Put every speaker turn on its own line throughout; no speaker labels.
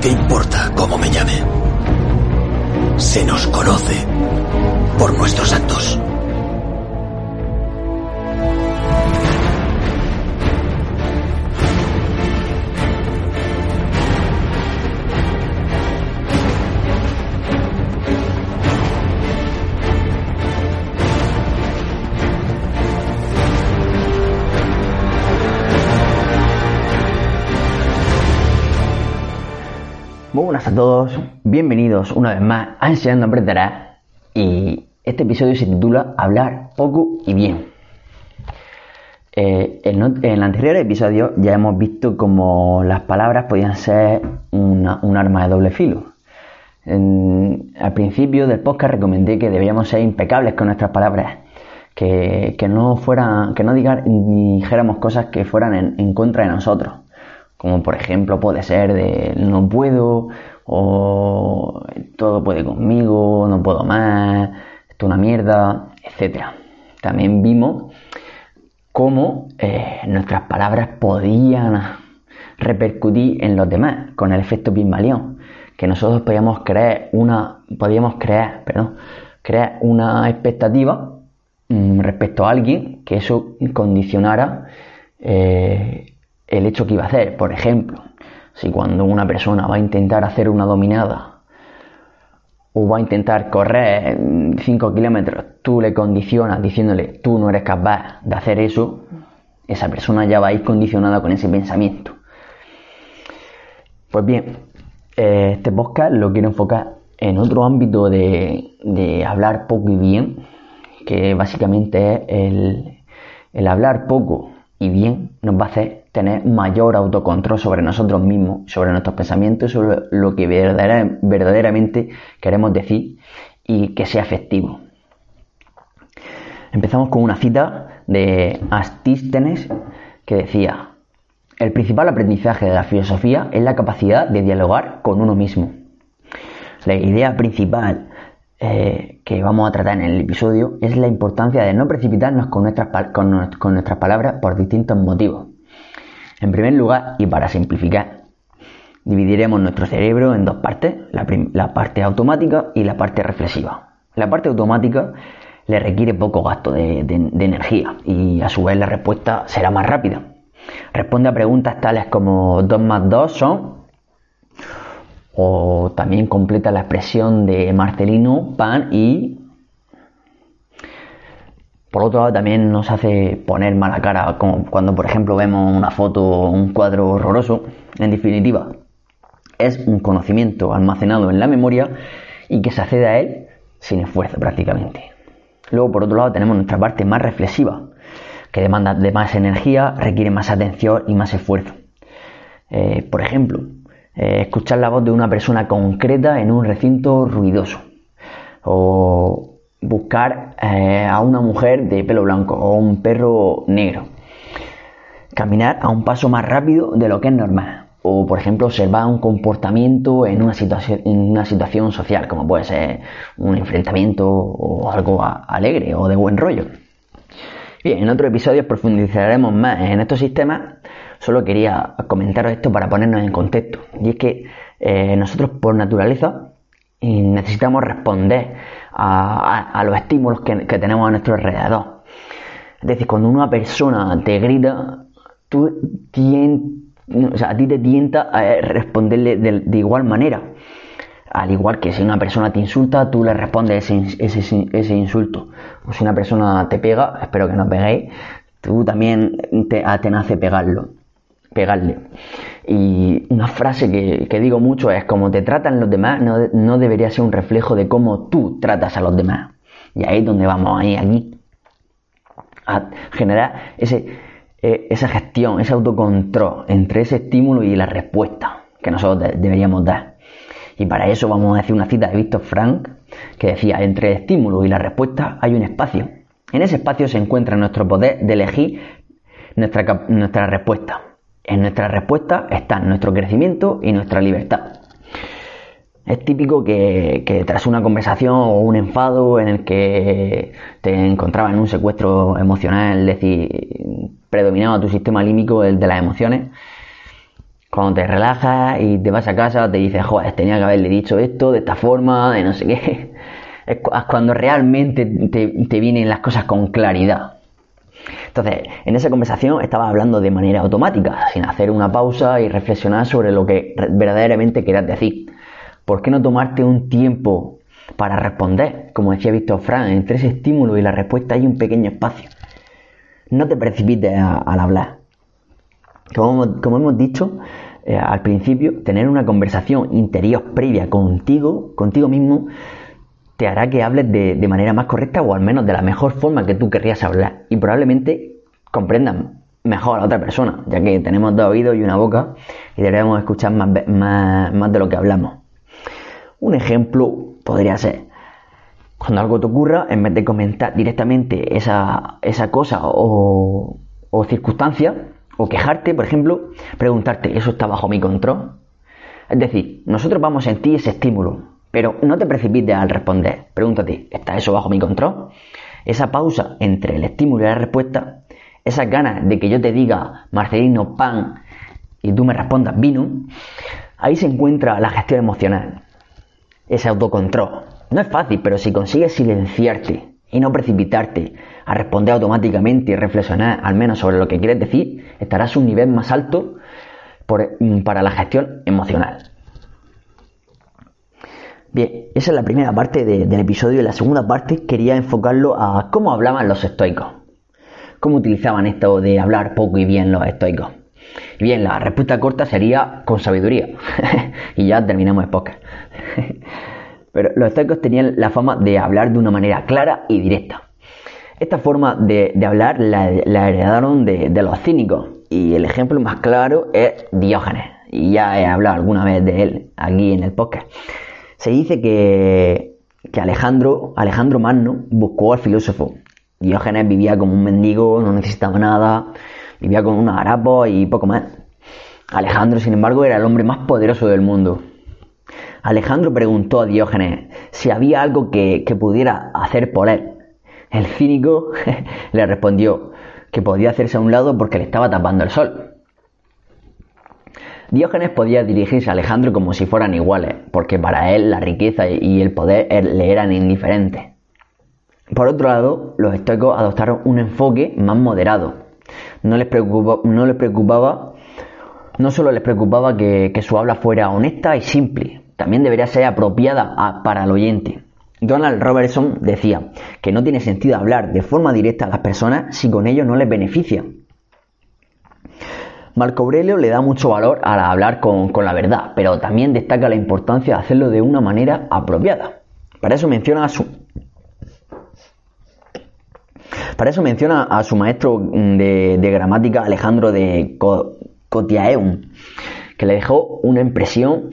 ¿Qué importa cómo me llame? Se nos conoce por nuestros actos.
Muy buenas a todos, bienvenidos una vez más a Enseñando Aprenderás y este episodio se titula Hablar poco y bien. Eh, en, el anterior episodio ya hemos visto cómo las palabras podían ser una, un arma de doble filo. Al principio del podcast recomendé que debíamos ser impecables con nuestras palabras, que, que no fueran, que no dijéramos cosas que fueran en contra de nosotros como por ejemplo puede ser de no puedo o todo puede conmigo, no puedo más, esto es una mierda, etc. También vimos cómo eh, nuestras palabras podían repercutir en los demás con el efecto Pygmalion, que nosotros podíamos crear una, podíamos crear, perdón, crear una expectativa mmm, respecto a alguien que eso condicionara eh, el hecho que iba a hacer. Por ejemplo, si cuando una persona va a intentar hacer una dominada o va a intentar correr 5 kilómetros, tú le condicionas diciéndole tú no eres capaz de hacer eso, esa persona ya va a ir condicionada con ese pensamiento. Pues bien, este podcast lo quiero enfocar en otro ámbito de, de hablar poco y bien, que básicamente es el, el hablar poco y bien nos va a hacer tener mayor autocontrol sobre nosotros mismos, sobre nuestros pensamientos, sobre lo que verdadera, verdaderamente queremos decir y que sea efectivo. Empezamos con una cita de Astístenes que decía, el principal aprendizaje de la filosofía es la capacidad de dialogar con uno mismo. La idea principal eh, que vamos a tratar en el episodio es la importancia de no precipitarnos con nuestras palabras por distintos motivos. En primer lugar, y para simplificar, dividiremos nuestro cerebro en dos partes, la, parte automática y la parte reflexiva. La parte automática le requiere poco gasto de, de, de energía y a su vez la respuesta será más rápida. Responde a preguntas tales como 2 más 2 son o también completa la expresión de Marcelino, pan y... Por otro lado, también nos hace poner mala cara, como cuando, por ejemplo, vemos una foto o un cuadro horroroso. En definitiva, es un conocimiento almacenado en la memoria y que se accede a él sin esfuerzo prácticamente. Luego, por otro lado, tenemos nuestra parte más reflexiva, que demanda de más energía, requiere más atención y más esfuerzo. Eh, por ejemplo, eh, escuchar la voz de una persona concreta en un recinto ruidoso. O buscar eh, a una mujer de pelo blanco o un perro negro. Caminar a un paso más rápido de lo que es normal. O, por ejemplo, observar un comportamiento en una situación, en una situación social, como puede ser un enfrentamiento o algo alegre o de buen rollo. Bien, en otro episodio profundizaremos más en estos sistemas Solo quería comentaros esto para ponernos en contexto. Y es que eh, nosotros por naturaleza necesitamos responder a, los estímulos que, tenemos a nuestro alrededor. Es decir, cuando una persona te grita, tú tien, o sea, a ti te tienta a responderle de, igual manera. Al igual que si una persona te insulta, tú le respondes ese insulto. O si una persona te pega, espero que no peguéis, tú también te, te nace pegarlo pegarle. Y una frase que, digo mucho es como te tratan los demás no, no, debería ser un reflejo de cómo tú tratas a los demás. Y ahí es donde vamos, ahí, aquí. A generar ese, eh, esa gestión, ese autocontrol entre ese estímulo y la respuesta que nosotros de, deberíamos dar. Y para eso vamos a decir una cita de Víctor Frank que decía, entre el estímulo y la respuesta hay un espacio. En ese espacio se encuentra nuestro poder de elegir nuestra, nuestra respuesta. En nuestra respuesta está nuestro crecimiento y nuestra libertad. Es típico que, tras una conversación o un enfado en el que te encontrabas en un secuestro emocional, es decir, predominaba tu sistema límbico, el de las emociones, Cuando te relajas y te vas a casa, te dices, joder, tenía que haberle dicho esto de esta forma, de no sé qué. Es cuando realmente te, te vienen las cosas con claridad. Entonces, en esa conversación estaba hablando de manera automática, sin hacer una pausa y reflexionar sobre lo que verdaderamente querías decir. ¿Por qué no tomarte un tiempo para responder? Como decía Víctor Frank, entre ese estímulo y la respuesta hay un pequeño espacio. No te precipites al hablar. Como, hemos dicho eh, al principio, tener una conversación interior previa contigo, contigo mismo, te hará que hables de, manera más correcta o al menos de la mejor forma que tú querrías hablar. Y probablemente comprendan mejor a otra persona, ya que tenemos dos oídos y una boca y deberíamos escuchar más, de lo que hablamos. Un ejemplo podría ser, cuando algo te ocurra, en vez de comentar directamente esa, esa cosa o, o circunstancia, o quejarte, por ejemplo, preguntarte, ¿eso está bajo mi control? Es decir, nosotros vamos a sentir ese estímulo, pero no te precipites al responder. Pregúntate, ¿está eso bajo mi control? Esa pausa entre el estímulo y la respuesta, esas ganas de que yo te diga Marcelino pan y tú me respondas vino, ahí se encuentra la gestión emocional, ese autocontrol. No es fácil, pero si consigues silenciarte y no precipitarte a responder automáticamente y reflexionar al menos sobre lo que quieres decir, estarás un nivel más alto mm, para la gestión emocional. Bien, esa es la primera parte del episodio y la segunda parte quería enfocarlo a cómo hablaban los estoicos. Cómo utilizaban esto de hablar poco y bien los estoicos. Bien, la respuesta corta sería con sabiduría. y ya terminamos el podcast. Pero los estoicos tenían la fama de hablar de una manera clara y directa. Esta forma de, hablar la, heredaron de, de los cínicos. Y el ejemplo más claro es Diógenes. Y ya he hablado alguna vez de él aquí en el podcast. Se dice que, Alejandro, Alejandro Magno buscó al filósofo. Diógenes vivía como un mendigo, no necesitaba nada, vivía con unos harapos y poco más. Alejandro, sin embargo, era el hombre más poderoso del mundo. Alejandro preguntó a Diógenes si había algo que, que pudiera hacer por él. El cínico le respondió que podía hacerse a un lado porque le estaba tapando el sol. Diógenes podía dirigirse a Alejandro como si fueran iguales, porque para él la riqueza y el poder er, le eran indiferentes. Por otro lado, los estoicos adoptaron un enfoque más moderado. No les, preocupaba, no solo les preocupaba que, su habla fuera honesta y simple, también debería ser apropiada para el oyente. Donald Robertson decía que no tiene sentido hablar de forma directa a las personas si con ello no les beneficia. Marco Aurelio le da mucho valor a hablar con, la verdad, pero también destaca la importancia de hacerlo de una manera apropiada. Para eso menciona a su, para eso menciona a su maestro de, gramática Alejandro de Cotiaeum, que le dejó una impresión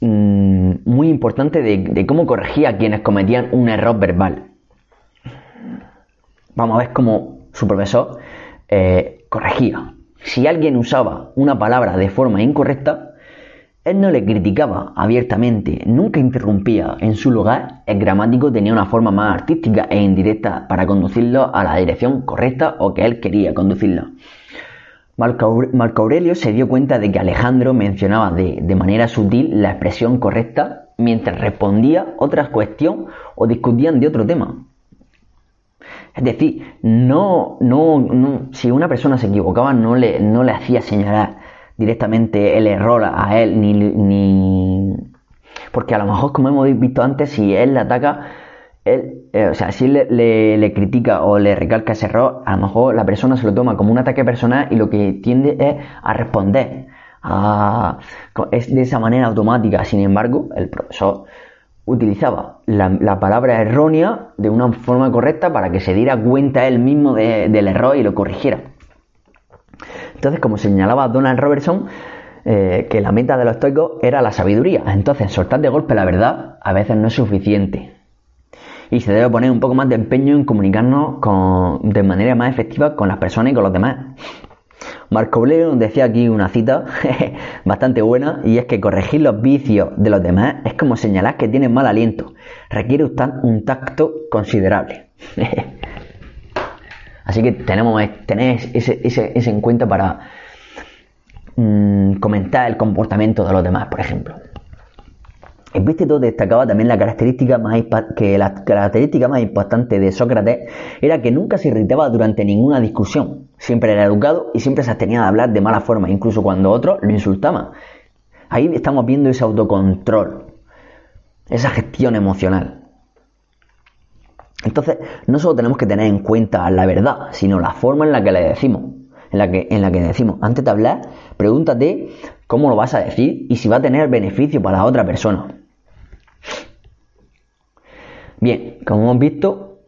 mm, muy importante de, cómo corregía a quienes cometían un error verbal. Vamos a ver cómo su profesor eh, corregía. Si alguien usaba una palabra de forma incorrecta, él no le criticaba abiertamente, nunca interrumpía. En su lugar, el gramático tenía una forma más artística e indirecta para conducirlo a la dirección correcta o que él quería conducirlo. Marco Aurelio se dio cuenta de que Alejandro mencionaba de, de manera sutil la expresión correcta mientras respondía otra cuestión o discutían de otro tema. Es decir, no, no, no, si una persona se equivocaba, no le, no le hacía señalar directamente el error a él, ni, ni. Porque a lo mejor, como hemos visto antes, si él le ataca, él, eh, o sea, si él le, le, critica o le recalca ese error, a lo mejor la persona se lo toma como un ataque personal y lo que tiende es a responder. A, es de esa manera automática. Sin embargo, el profesor utilizaba la, palabra errónea de una forma correcta para que se diera cuenta él mismo del error y lo corrigiera. Entonces, como señalaba Donald Robertson, eh, que la meta de los estoicos era la sabiduría. Entonces, soltar de golpe la verdad a veces no es suficiente. Y se debe poner un poco más de empeño en comunicarnos de manera más efectiva con las personas y con los demás. Marco Aurelio decía aquí una cita bastante buena y es que corregir los vicios de los demás es como señalar que tienen mal aliento. Requiere un tacto considerable. Así que tenemos tener ese, ese, en cuenta para, mm, comentar el comportamiento de los demás, por ejemplo. Epicteto destacaba también la característica más que la característica más importante de Sócrates era que nunca se irritaba durante ninguna discusión. Siempre era educado y siempre se abstenía de hablar de mala forma, incluso cuando otros lo insultaban. Ahí estamos viendo ese autocontrol, esa gestión emocional. Entonces, no solo tenemos que tener en cuenta la verdad, sino la forma en la que le decimos. En la que, en la que decimos, antes de hablar, pregúntate cómo lo vas a decir y si va a tener beneficio para la otra persona. Bien, como hemos visto,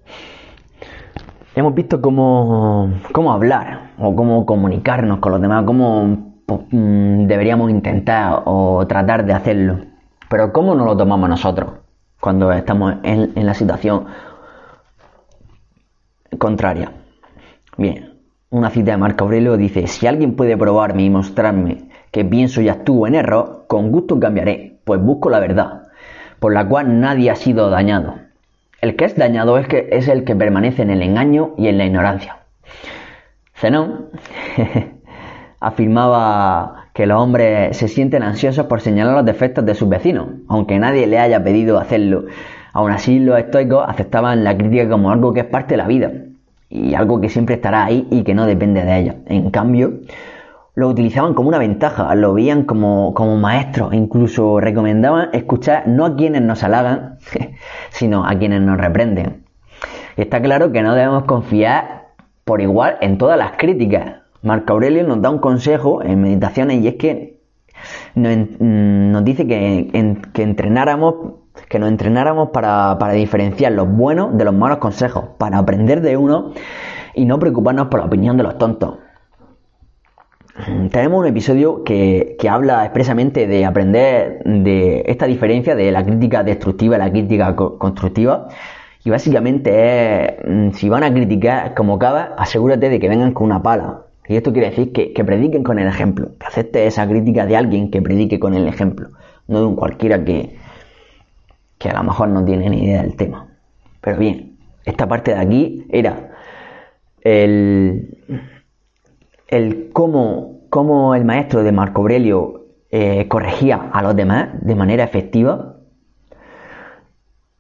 hemos visto cómo, cómo hablar o cómo comunicarnos con los demás, cómo mm, deberíamos intentar o tratar de hacerlo. Pero ¿cómo nos lo tomamos nosotros cuando estamos en, en la situación contraria? Bien, una cita de Marco Aurelio dice, si alguien puede probarme y mostrarme que pienso y actúo en error, con gusto cambiaré, pues busco la verdad, por la cual nadie ha sido dañado. El que es dañado es, que, es el que permanece en el engaño y en la ignorancia. Zenón afirmaba que los hombres se sienten ansiosos por señalar los defectos de sus vecinos, aunque nadie le haya pedido hacerlo. Aún así, los estoicos aceptaban la crítica como algo que es parte de la vida y algo que siempre estará ahí y que no depende de ella. En cambio, lo utilizaban como una ventaja, lo veían como, como maestros, incluso recomendaban escuchar no a quienes nos halagan, sino a quienes nos reprenden. Está claro que no debemos confiar por igual en todas las críticas. Marco Aurelio nos da un consejo en meditaciones y es que nos, dice que, que entrenáramos que nos entrenáramos para, para diferenciar los buenos de los malos consejos, para aprender de uno y no preocuparnos por la opinión de los tontos. Tenemos un episodio que, habla expresamente de aprender de esta diferencia de la crítica destructiva y la crítica constructiva. Y básicamente es, mm, si van a criticar como cada, asegúrate de que vengan con una pala. Y esto quiere decir que, prediquen con el ejemplo, que acepte esa crítica de alguien que predique con el ejemplo, no de un cualquiera que, que a lo mejor no tiene ni idea del tema. Pero bien, esta parte de aquí era el, el cómo, el maestro de Marco Aurelio eh, corregía a los demás de manera efectiva.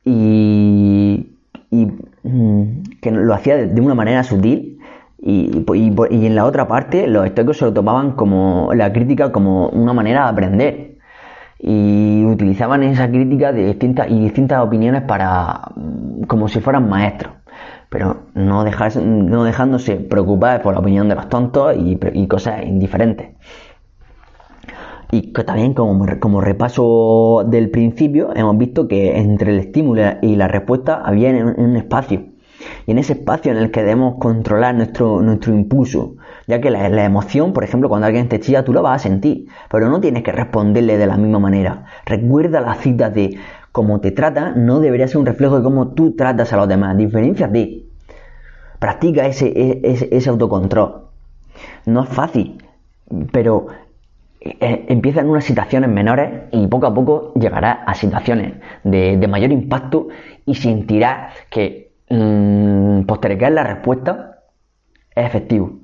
Y, mm, que lo hacía de, una manera sutil. Y, en la otra parte los estoicos se lo tomaban como la crítica como una manera de aprender. Y utilizaban esa crítica de distintas y distintas opiniones para mm, como si fueran maestros pero no, no dejándose preocupar por la opinión de los tontos y, cosas indiferentes. Y que también como, como, repaso del principio hemos visto que entre el estímulo y la respuesta había un, espacio. Y en ese espacio en el que debemos controlar nuestro, nuestro impulso. Ya que la, la, emoción, por ejemplo, cuando alguien te chilla, tú lo vas a sentir. Pero no tienes que responderle de la misma manera. Recuerda la cita de cómo te trata no debería ser un reflejo de cómo tú tratas a los demás. ti. Practica ese, ese, autocontrol. No es fácil, pero eh, empieza en unas situaciones menores y poco a poco llegará a situaciones de, mayor impacto y sentirás que mmm, postergar la respuesta es efectivo.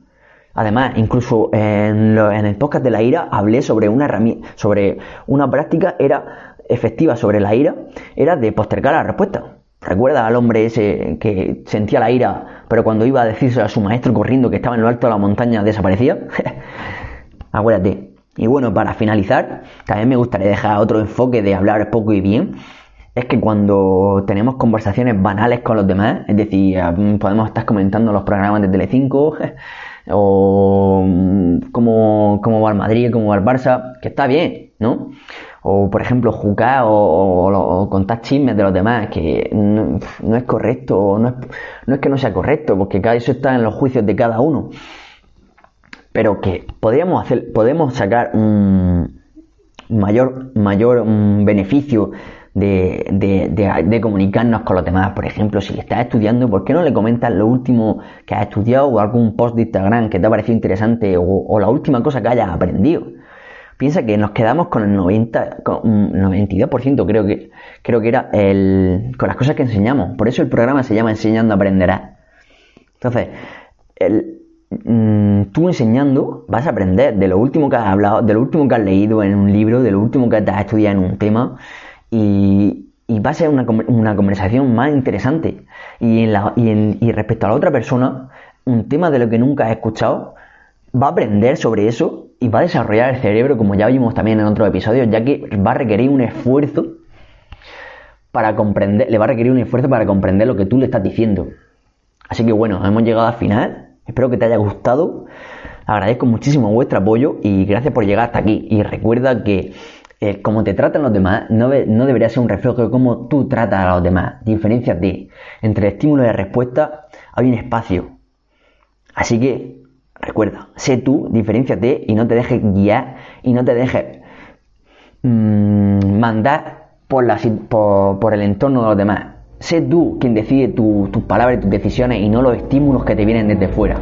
Además, incluso en, en, el podcast de la ira hablé sobre una sobre una práctica era efectiva sobre la ira, era de postergar la respuesta. ¿Recuerda al hombre ese que sentía la ira, pero cuando iba a decirse a su maestro corriendo que estaba en lo alto de la montaña desaparecía? Acuérdate. Y bueno, para finalizar, también me gustaría dejar otro enfoque de hablar poco y bien. Es que cuando tenemos conversaciones banales con los demás, es decir, podemos estar comentando los programas de Telecinco, o mm, cómo, cómo va el Madrid, cómo va el Barça, que está bien, ¿no? O por ejemplo jugar o, contar chismes de los demás, que no, es correcto, no es, no es que no sea correcto, porque cada eso está en los juicios de cada uno, pero que podríamos hacer, podemos sacar un mayor, mayor beneficio de, de, comunicarnos con los demás. Por ejemplo, si estás estudiando, ¿por qué no le comentas lo último que has estudiado o algún post de Instagram que te ha parecido interesante o, o la última cosa que hayas aprendido? Piensa que nos quedamos con el 90, con 92% creo que, creo que era el, con las cosas que enseñamos. Por eso el programa se llama Enseñando a Aprenderás. Entonces, mm, tú enseñando vas a aprender de lo último que has hablado, de lo último que has leído en un libro, de lo último que te has estudiado en un tema y, va a ser una, conversación más interesante. Y, en la, y, respecto a la otra persona, un tema de lo que nunca has escuchado, va a aprender sobre eso y va a desarrollar el cerebro, como ya vimos también en otros episodios, ya que va a requerir un esfuerzo para comprender, le va a requerir un esfuerzo para comprender lo que tú le estás diciendo. Así que bueno, hemos llegado al final. Espero que te haya gustado. Agradezco muchísimo vuestro apoyo y gracias por llegar hasta aquí. Y recuerda que eh, como te tratan los demás no, no, debería ser un reflejo de cómo tú tratas a los demás. Diferenciate. Entre estímulo y respuesta hay un espacio. Así que recuerda, sé tú, diferenciate y no te dejes guiar y no te dejes mmm, mandar por el entorno de los demás. Sé tú quien decide tus palabras y tus decisiones y no los estímulos que te vienen desde fuera.